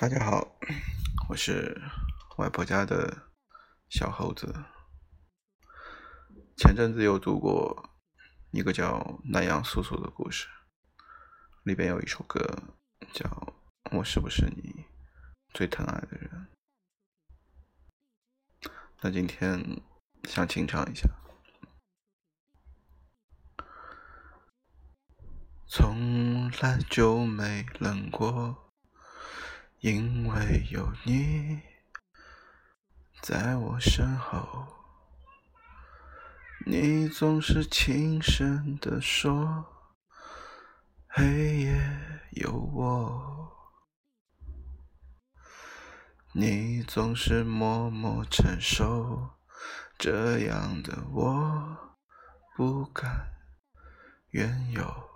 大家好，我是外婆家的小猴子。前阵子有读过一个叫南阳叔叔的故事，里边有一首歌叫《我是不是你最疼爱的人》。那今天想清唱一下。从来就没冷过。因为有你在我身后，你总是轻声地说：“黑夜有我。”你总是默默承受，这样的我不敢怨尤。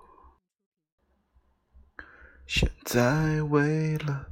现在为了。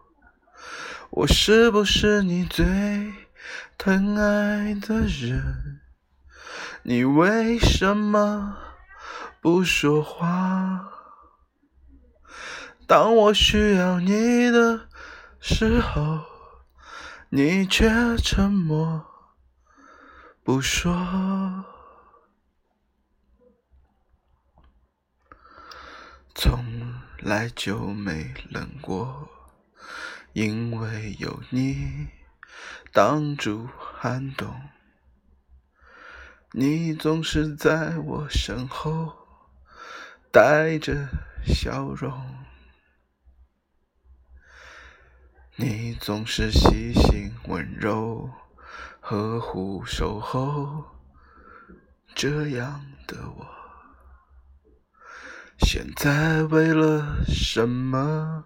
我是不是你最疼爱的人？你为什么不说话？当我需要你的时候，你却沉默不说。从来就没冷过。因为有你挡住寒冬，你总是在我身后带着笑容，你总是细心温柔呵护守候，这样的我，现在为了什么？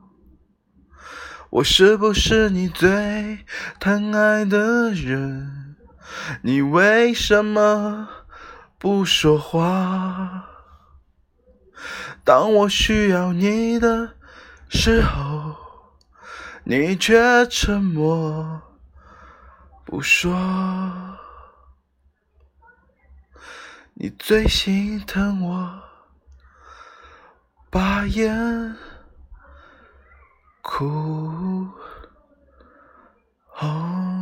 我是不是你最疼爱的人？你为什么不说话？当我需要你的时候，你却沉默不说。你最心疼我，把眼。cool. Oh.